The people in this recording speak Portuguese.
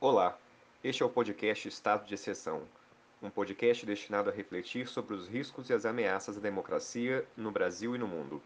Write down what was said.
Olá. Este é o podcast Estado de Exceção, um podcast destinado a refletir sobre os riscos e as ameaças à democracia no Brasil e no mundo.